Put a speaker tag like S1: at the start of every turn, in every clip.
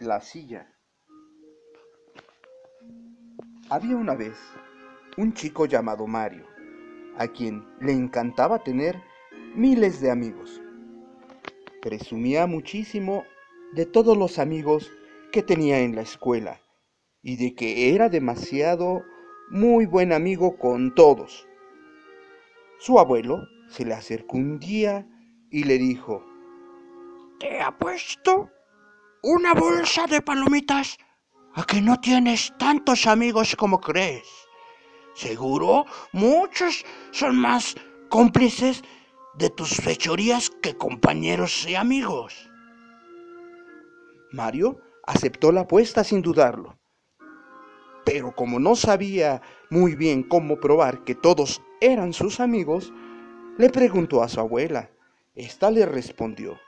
S1: La silla. Había una vez un chico llamado Mario, a quien le encantaba tener miles de amigos. Presumía muchísimo de todos los amigos que tenía en la escuela y de que era demasiado muy buen amigo con todos. Su abuelo se le acercó un día y le dijo,
S2: Te apuesto una bolsa de palomitas a que no tienes tantos amigos como crees. Seguro muchos son más cómplices de tus fechorías que compañeros y amigos.
S1: Mario aceptó la apuesta sin dudarlo. Pero como no sabía muy bien cómo probar que todos eran sus amigos, le preguntó a su abuela. Esta le respondió.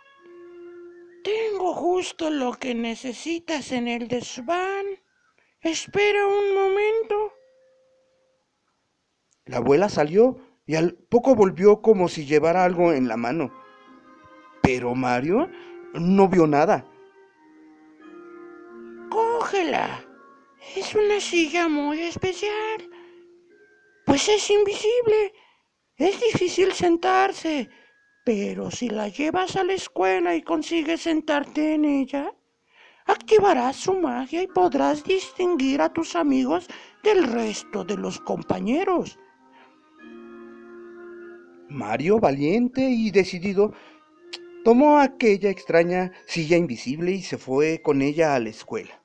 S2: Tengo justo lo que necesitas en el desván. Espera un momento.
S1: La abuela salió y al poco volvió como si llevara algo en la mano. Pero Mario no vio nada.
S2: Cógela. Es una silla muy especial. Pues es invisible. Es difícil sentarse. Pero si la llevas a la escuela y consigues sentarte en ella, activarás su magia y podrás distinguir a tus amigos del resto de los compañeros.
S1: Mario, valiente y decidido, tomó aquella extraña silla invisible y se fue con ella a la escuela.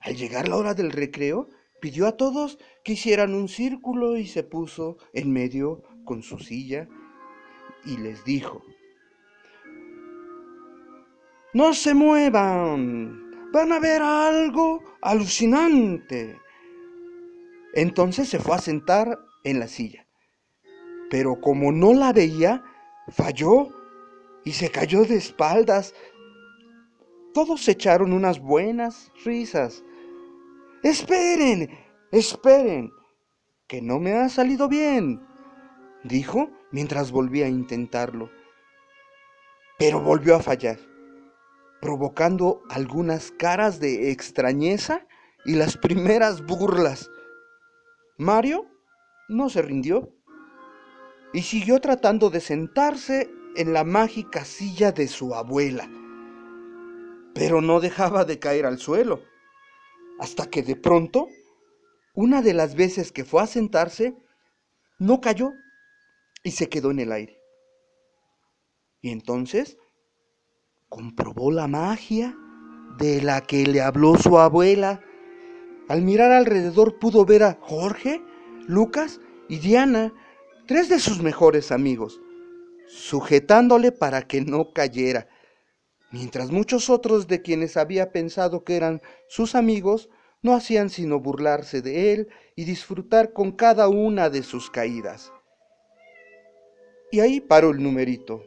S1: Al llegar la hora del recreo, pidió a todos que hicieran un círculo y se puso en medio con su silla y les dijo, no se muevan, van a ver algo alucinante. Entonces se fue a sentar en la silla, pero como no la veía, falló y se cayó de espaldas. Todos echaron unas buenas risas. Esperen, esperen, que no me ha salido bien, dijo mientras volvía a intentarlo. Pero volvió a fallar, provocando algunas caras de extrañeza y las primeras burlas. Mario no se rindió y siguió tratando de sentarse en la mágica silla de su abuela, pero no dejaba de caer al suelo, hasta que de pronto, una de las veces que fue a sentarse, no cayó y se quedó en el aire. Y entonces comprobó la magia de la que le habló su abuela. Al mirar alrededor pudo ver a Jorge, Lucas y Diana, tres de sus mejores amigos, sujetándole para que no cayera, mientras muchos otros de quienes había pensado que eran sus amigos no hacían sino burlarse de él y disfrutar con cada una de sus caídas. Y ahí paró el numerito.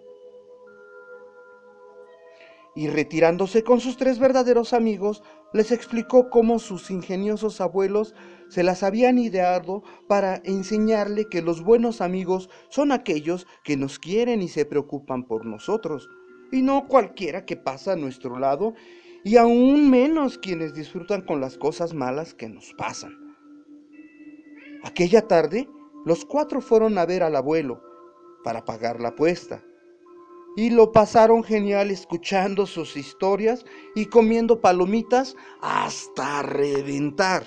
S1: Y retirándose con sus tres verdaderos amigos, les explicó cómo sus ingeniosos abuelos se las habían ideado para enseñarle que los buenos amigos son aquellos que nos quieren y se preocupan por nosotros, y no cualquiera que pasa a nuestro lado, y aún menos quienes disfrutan con las cosas malas que nos pasan. Aquella tarde, los cuatro fueron a ver al abuelo, para pagar la apuesta. Y lo pasaron genial escuchando sus historias y comiendo palomitas hasta reventar.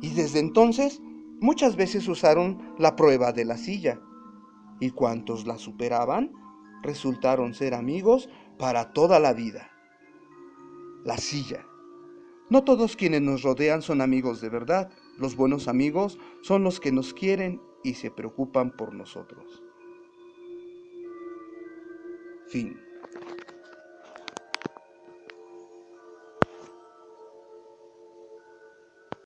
S1: Y desde entonces muchas veces usaron la prueba de la silla. Y cuantos la superaban resultaron ser amigos para toda la vida. La silla. No todos quienes nos rodean son amigos de verdad. Los buenos amigos son los que nos quieren y se preocupan por nosotros. Fin.